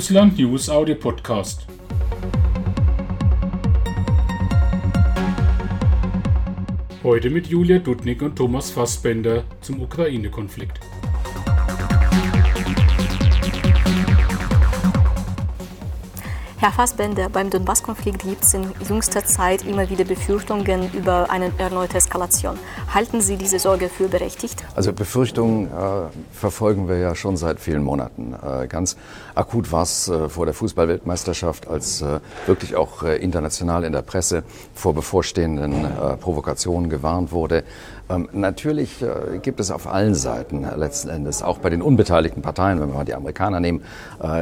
Russland News Audio Podcast. Heute mit Julia Dudnik und Thomas Fassbender zum Ukraine-Konflikt. Herr Fassbender, beim Donbass-Konflikt gibt es in jüngster Zeit immer wieder Befürchtungen über eine erneute Eskalation. Halten Sie diese Sorge für berechtigt? Also Befürchtungen äh, verfolgen wir ja schon seit vielen Monaten. Äh, ganz akut war es äh, vor der Fußballweltmeisterschaft, als äh, wirklich auch äh, international in der Presse vor bevorstehenden äh, Provokationen gewarnt wurde. Ähm, natürlich gibt es auf allen Seiten letzten Endes, auch bei den unbeteiligten Parteien, wenn wir mal die Amerikaner nehmen,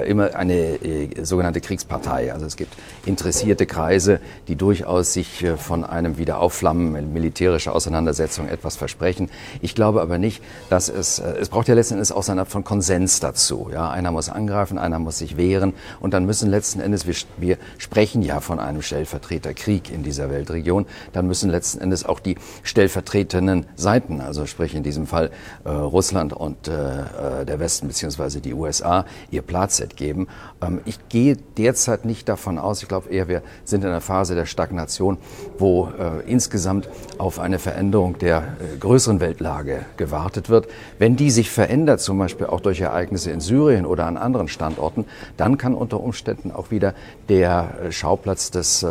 immer eine sogenannte Kriegspartei. Also es gibt interessierte Kreise, die durchaus sich äh, von einem Wiederaufflammen militärischer Auseinandersetzung etwas versprechen. Ich glaube aber nicht, dass es, äh, es braucht ja letzten Endes auch so eine Art von Konsens dazu. Ja, einer muss angreifen, einer muss sich wehren und dann müssen letzten Endes, wir, wir sprechen ja von einem Stellvertreterkrieg in dieser Weltregion, dann müssen letzten Endes auch die stellvertretenden Seiten, also sprich in diesem Fall äh, Russland und äh, äh der Westen beziehungsweise die USA, ihr Platz geben. Ähm, ich gehe derzeit nicht davon aus, ich glaube eher, wir sind in einer Phase der Stagnation, wo äh, insgesamt auf eine Veränderung der äh, größeren Weltlage gewartet wird. Wenn die sich verändert, zum Beispiel auch durch Ereignisse in Syrien oder an anderen Standorten, dann kann unter Umständen auch wieder der äh, Schauplatz des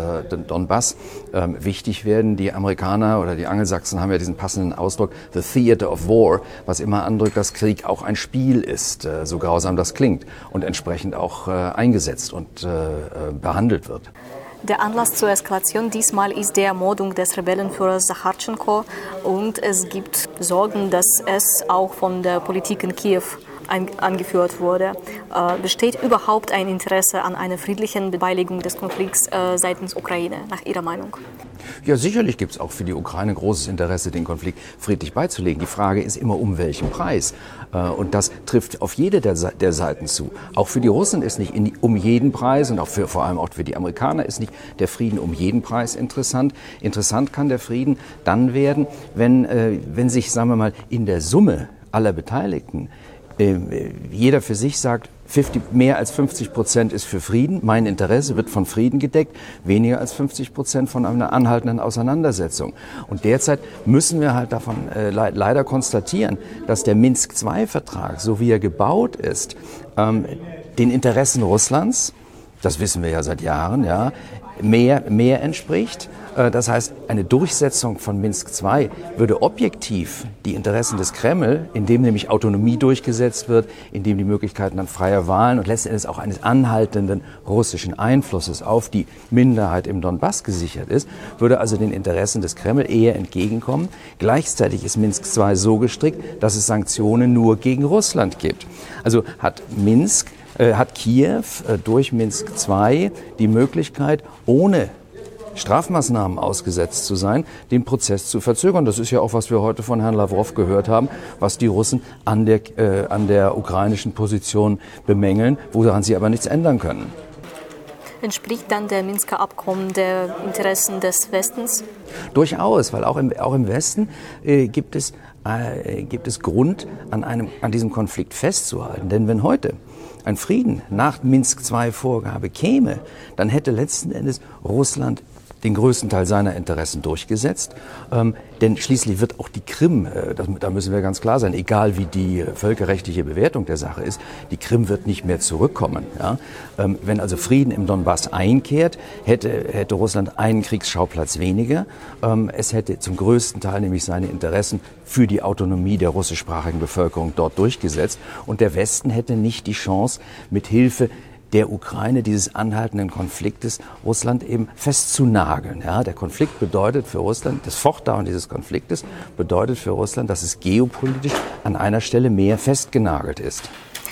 Donbass ähm, wichtig werden. Die Amerikaner oder die Angelsachsen haben ja diesen Pass passenden Ausdruck, The Theater of War, was immer andrückt, dass Krieg auch ein Spiel ist, äh, so grausam das klingt, und entsprechend auch äh, eingesetzt und äh, behandelt wird. Der Anlass zur Eskalation diesmal ist die Ermordung des Rebellenführers Sacharchenko und es gibt Sorgen, dass es auch von der Politik in Kiew angeführt wurde. Äh, besteht überhaupt ein Interesse an einer friedlichen Beteiligung des Konflikts äh, seitens Ukraine, nach Ihrer Meinung? Ja, sicherlich gibt es auch für die Ukraine großes Interesse, den Konflikt friedlich beizulegen. Die Frage ist immer, um welchen Preis. Äh, und das trifft auf jede der, der Seiten zu. Auch für die Russen ist nicht in, um jeden Preis und auch für, vor allem auch für die Amerikaner ist nicht der Frieden um jeden Preis interessant. Interessant kann der Frieden dann werden, wenn, wenn sich, sagen wir mal, in der Summe aller Beteiligten jeder für sich sagt, 50, mehr als 50 Prozent ist für Frieden. Mein Interesse wird von Frieden gedeckt. Weniger als 50 Prozent von einer anhaltenden Auseinandersetzung. Und derzeit müssen wir halt davon äh, le leider konstatieren, dass der Minsk-II-Vertrag, so wie er gebaut ist, ähm, den Interessen Russlands, das wissen wir ja seit Jahren, ja, mehr, mehr entspricht. Äh, das heißt, eine Durchsetzung von Minsk II würde objektiv die Interessen des Kreml, indem nämlich Autonomie durchgesetzt wird, indem die Möglichkeiten an freier Wahlen und letztendlich auch eines anhaltenden russischen Einflusses auf die Minderheit im Donbass gesichert ist, würde also den Interessen des Kreml eher entgegenkommen. Gleichzeitig ist Minsk II so gestrickt, dass es Sanktionen nur gegen Russland gibt. Also hat Minsk äh, hat Kiew äh, durch Minsk II die Möglichkeit, ohne Strafmaßnahmen ausgesetzt zu sein, den Prozess zu verzögern. Das ist ja auch, was wir heute von Herrn Lavrov gehört haben, was die Russen an der, äh, an der ukrainischen Position bemängeln, woran sie aber nichts ändern können. Entspricht dann der Minsker Abkommen der Interessen des Westens? Durchaus, weil auch im, auch im Westen äh, gibt, es, äh, gibt es Grund, an, einem, an diesem Konflikt festzuhalten. Denn wenn heute ein Frieden nach Minsk-II-Vorgabe käme, dann hätte letzten Endes Russland den größten Teil seiner Interessen durchgesetzt. Ähm, denn schließlich wird auch die Krim, äh, das, da müssen wir ganz klar sein, egal wie die völkerrechtliche Bewertung der Sache ist, die Krim wird nicht mehr zurückkommen. Ja? Ähm, wenn also Frieden im Donbass einkehrt, hätte, hätte Russland einen Kriegsschauplatz weniger. Ähm, es hätte zum größten Teil nämlich seine Interessen für die Autonomie der russischsprachigen Bevölkerung dort durchgesetzt. Und der Westen hätte nicht die Chance, mit Hilfe der Ukraine, dieses anhaltenden Konfliktes, Russland eben festzunageln. Ja, der Konflikt bedeutet für Russland, das Fortdauern dieses Konfliktes bedeutet für Russland, dass es geopolitisch an einer Stelle mehr festgenagelt ist.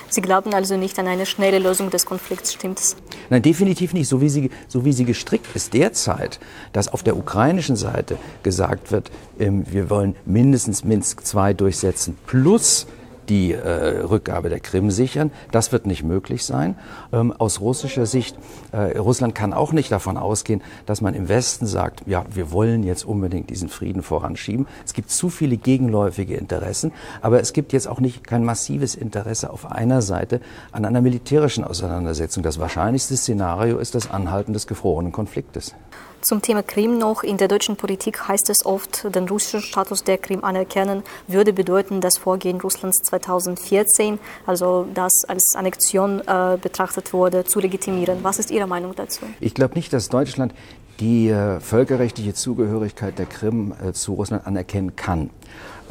Sie glauben also nicht an eine schnelle Lösung des Konflikts, stimmt's? Nein, definitiv nicht. So wie, sie, so wie sie gestrickt ist derzeit, dass auf der ukrainischen Seite gesagt wird, ähm, wir wollen mindestens Minsk II durchsetzen plus die äh, Rückgabe der Krim sichern. Das wird nicht möglich sein. Ähm, aus russischer Sicht, äh, Russland kann auch nicht davon ausgehen, dass man im Westen sagt, ja, wir wollen jetzt unbedingt diesen Frieden voranschieben. Es gibt zu viele gegenläufige Interessen, aber es gibt jetzt auch nicht kein massives Interesse auf einer Seite an einer militärischen Auseinandersetzung. Das wahrscheinlichste Szenario ist das Anhalten des gefrorenen Konfliktes. Zum Thema Krim noch. In der deutschen Politik heißt es oft, den russischen Status der Krim anerkennen würde bedeuten, das Vorgehen Russlands 2014, also das als Annexion äh, betrachtet wurde, zu legitimieren. Was ist Ihre Meinung dazu? Ich glaube nicht, dass Deutschland die äh, völkerrechtliche Zugehörigkeit der Krim äh, zu Russland anerkennen kann,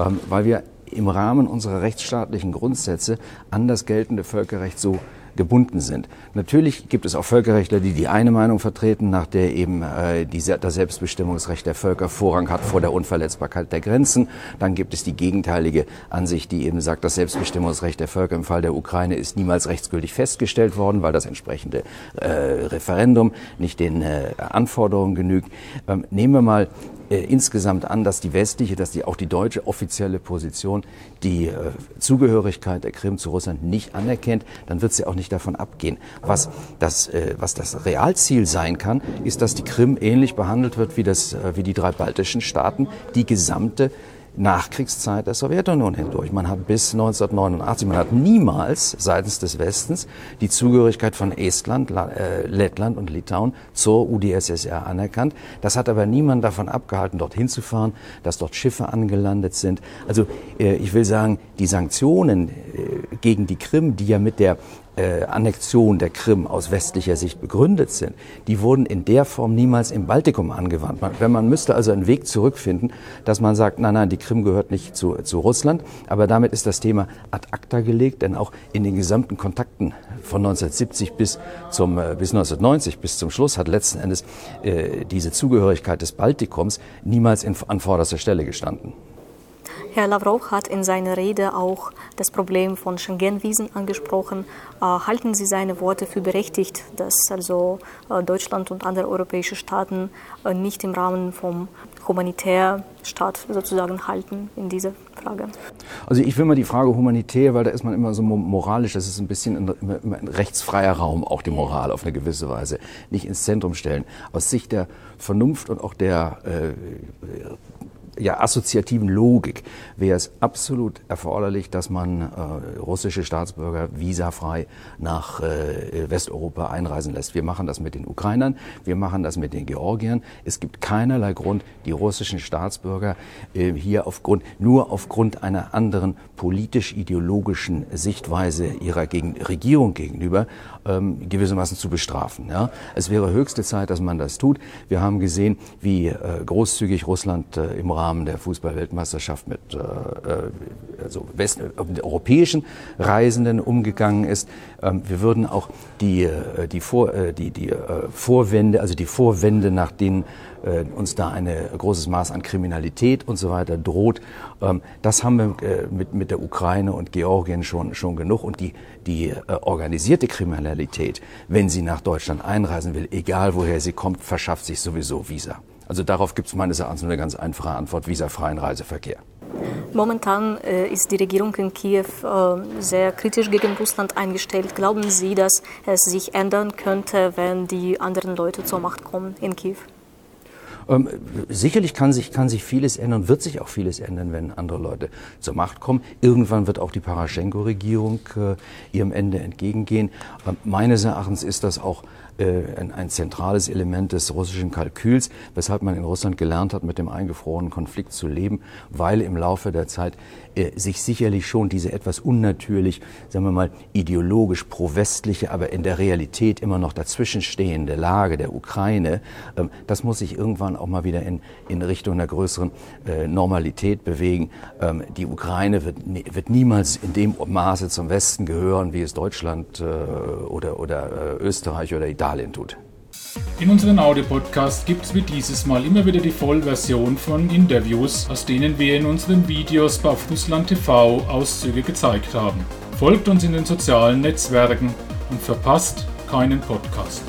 ähm, weil wir im Rahmen unserer rechtsstaatlichen Grundsätze an das geltende Völkerrecht so gebunden sind. Natürlich gibt es auch Völkerrechtler, die die eine Meinung vertreten, nach der eben äh, die, das Selbstbestimmungsrecht der Völker Vorrang hat vor der Unverletzbarkeit der Grenzen. Dann gibt es die gegenteilige Ansicht, die eben sagt, das Selbstbestimmungsrecht der Völker im Fall der Ukraine ist niemals rechtsgültig festgestellt worden, weil das entsprechende äh, Referendum nicht den äh, Anforderungen genügt. Ähm, nehmen wir mal äh, insgesamt an, dass die westliche, dass die auch die deutsche offizielle Position die äh, Zugehörigkeit der Krim zu Russland nicht anerkennt, dann wird sie auch nicht davon abgehen. Was das, äh, was das Realziel sein kann, ist, dass die Krim ähnlich behandelt wird wie, das, äh, wie die drei baltischen Staaten, die gesamte Nachkriegszeit der Sowjetunion hindurch. Man hat bis 1989, man hat niemals seitens des Westens die Zugehörigkeit von Estland, äh, Lettland und Litauen zur UdSSR anerkannt. Das hat aber niemand davon abgehalten, dorthin zu fahren, dass dort Schiffe angelandet sind. Also äh, ich will sagen, die Sanktionen äh, gegen die Krim, die ja mit der äh, Annexion der Krim aus westlicher Sicht begründet sind, die wurden in der Form niemals im Baltikum angewandt. Man, wenn man müsste also einen Weg zurückfinden, dass man sagt, nein, nein, die Krim gehört nicht zu, zu Russland, aber damit ist das Thema ad acta gelegt, denn auch in den gesamten Kontakten von 1970 bis zum äh, bis 1990 bis zum Schluss hat letzten Endes äh, diese Zugehörigkeit des Baltikums niemals in, an vorderster Stelle gestanden. Herr Lavrov hat in seiner Rede auch das Problem von Schengen-Wiesen angesprochen. Äh, halten Sie seine Worte für berechtigt, dass also äh, Deutschland und andere europäische Staaten äh, nicht im Rahmen vom Humanitärstaat sozusagen halten in dieser Frage? Also ich will mal die Frage humanitär, weil da ist man immer so moralisch, das ist ein bisschen ein, ein rechtsfreier Raum, auch die Moral auf eine gewisse Weise, nicht ins Zentrum stellen. Aus Sicht der Vernunft und auch der äh, ja, assoziativen Logik wäre es absolut erforderlich, dass man äh, russische Staatsbürger visafrei nach äh, Westeuropa einreisen lässt. Wir machen das mit den Ukrainern, wir machen das mit den Georgiern. Es gibt keinerlei Grund, die russischen Staatsbürger äh, hier aufgrund, nur aufgrund einer anderen politisch-ideologischen Sichtweise ihrer gegen, Regierung gegenüber ähm, gewissermaßen zu bestrafen. Ja? Es wäre höchste Zeit, dass man das tut. Wir haben gesehen, wie äh, großzügig Russland äh, im Rahmen der Fußballweltmeisterschaft mit äh, äh also West, äh, europäischen Reisenden umgegangen ist. Ähm, wir würden auch die, äh, die, Vor, die, die Vorwände, also die Vorwände, nach denen uns da ein großes Maß an Kriminalität und so weiter droht, ähm, das haben wir mit, mit der Ukraine und Georgien schon, schon genug. Und die, die organisierte Kriminalität, wenn sie nach Deutschland einreisen will, egal woher sie kommt, verschafft sich sowieso Visa. Also darauf gibt es meines Erachtens nur eine ganz einfache Antwort, visafreien Reiseverkehr. Momentan äh, ist die Regierung in Kiew äh, sehr kritisch gegen Russland eingestellt. Glauben Sie, dass es sich ändern könnte, wenn die anderen Leute zur Macht kommen in Kiew? Ähm, sicherlich kann sich, kann sich vieles ändern, wird sich auch vieles ändern, wenn andere Leute zur Macht kommen. Irgendwann wird auch die Paraschenko-Regierung äh, ihrem Ende entgegengehen. Ähm, meines Erachtens ist das auch ein, ein, zentrales Element des russischen Kalküls, weshalb man in Russland gelernt hat, mit dem eingefrorenen Konflikt zu leben, weil im Laufe der Zeit äh, sich sicherlich schon diese etwas unnatürlich, sagen wir mal, ideologisch pro-westliche, aber in der Realität immer noch dazwischenstehende Lage der Ukraine, ähm, das muss sich irgendwann auch mal wieder in, in Richtung einer größeren äh, Normalität bewegen. Ähm, die Ukraine wird, wird niemals in dem Maße zum Westen gehören, wie es Deutschland äh, oder, oder äh, Österreich oder Italien Italien tut. In unseren Audio-Podcast gibt es wie dieses Mal immer wieder die Vollversion von Interviews, aus denen wir in unseren Videos bei Russland TV Auszüge gezeigt haben. Folgt uns in den sozialen Netzwerken und verpasst keinen Podcast.